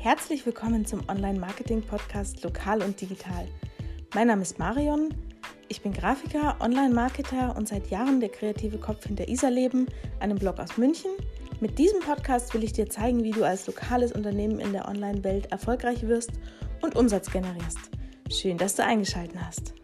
Herzlich willkommen zum Online-Marketing-Podcast Lokal und Digital. Mein Name ist Marion, ich bin Grafiker, Online-Marketer und seit Jahren der kreative Kopf hinter Iserleben, einem Blog aus München. Mit diesem Podcast will ich dir zeigen, wie du als lokales Unternehmen in der Online-Welt erfolgreich wirst und Umsatz generierst. Schön, dass du eingeschaltet hast.